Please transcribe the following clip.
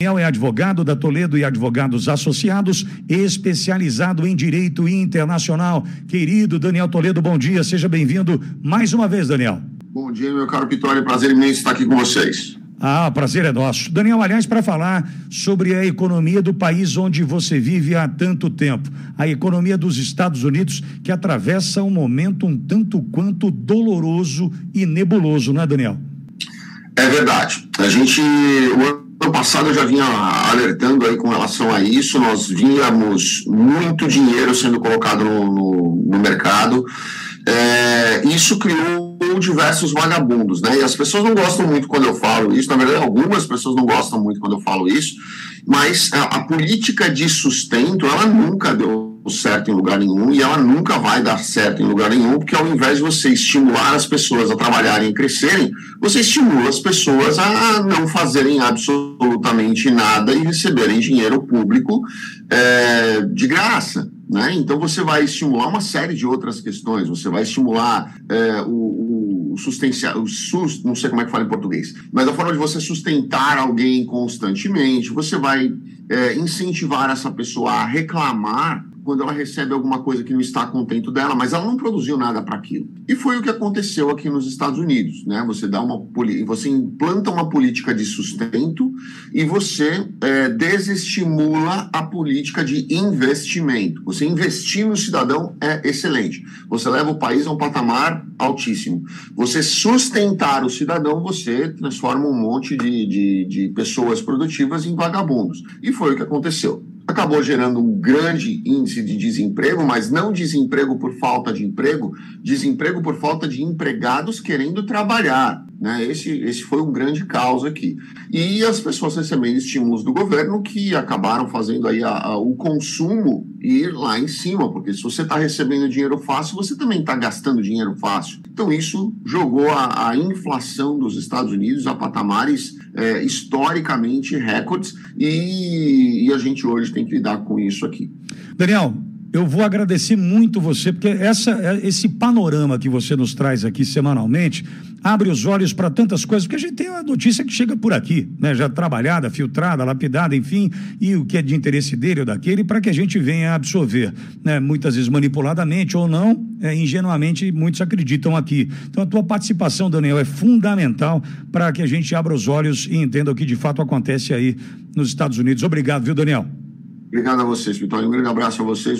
Daniel é advogado da Toledo e Advogados Associados, especializado em direito internacional. Querido Daniel Toledo, bom dia, seja bem-vindo mais uma vez, Daniel. Bom dia, meu caro Pitório, prazer imenso estar aqui com vocês. Ah, prazer é nosso. Daniel, aliás, para falar sobre a economia do país onde você vive há tanto tempo, a economia dos Estados Unidos, que atravessa um momento um tanto quanto doloroso e nebuloso, não é, Daniel? É verdade. A gente, ano passado eu já vinha alertando aí com relação a isso, nós víamos muito dinheiro sendo colocado no, no, no mercado, é, isso criou diversos vagabundos, né? E as pessoas não gostam muito quando eu falo isso, na verdade, algumas pessoas não gostam muito quando eu falo isso, mas a, a política de sustento, ela nunca deu certo em lugar nenhum e ela nunca vai dar certo em lugar nenhum, porque ao invés de você estimular as pessoas a trabalharem e crescerem, você estimula as pessoas a não fazerem absolutamente nada e receberem dinheiro público é, de graça. Né? Então você vai estimular uma série de outras questões, você vai estimular é, o, o sustenciar, o sus, não sei como é que fala em português, mas a forma de você sustentar alguém constantemente, você vai é, incentivar essa pessoa a reclamar quando ela recebe alguma coisa que não está contento dela, mas ela não produziu nada para aquilo. E foi o que aconteceu aqui nos Estados Unidos, né? Você dá uma você implanta uma política de sustento e você é, desestimula a política de investimento. Você investir no cidadão é excelente. Você leva o país a um patamar altíssimo. Você sustentar o cidadão, você transforma um monte de, de, de pessoas produtivas em vagabundos. E foi o que aconteceu acabou gerando um grande índice de desemprego, mas não desemprego por falta de emprego, desemprego por falta de empregados querendo trabalhar. Né? Esse, esse foi um grande caos aqui. E as pessoas recebendo estímulos do governo que acabaram fazendo aí a, a, o consumo ir lá em cima, porque se você está recebendo dinheiro fácil, você também está gastando dinheiro fácil. Então isso jogou a, a inflação dos Estados Unidos a patamares é, historicamente recordes e, e a gente hoje tem que lidar com isso aqui. Daniel, eu vou agradecer muito você, porque essa, esse panorama que você nos traz aqui semanalmente abre os olhos para tantas coisas, porque a gente tem a notícia que chega por aqui, né? já trabalhada, filtrada, lapidada, enfim, e o que é de interesse dele ou daquele, para que a gente venha absorver, né? muitas vezes manipuladamente ou não, é, ingenuamente, muitos acreditam aqui. Então a tua participação, Daniel, é fundamental para que a gente abra os olhos e entenda o que de fato acontece aí nos Estados Unidos. Obrigado, viu, Daniel? Obrigado a vocês, Vitória. Um grande abraço a vocês.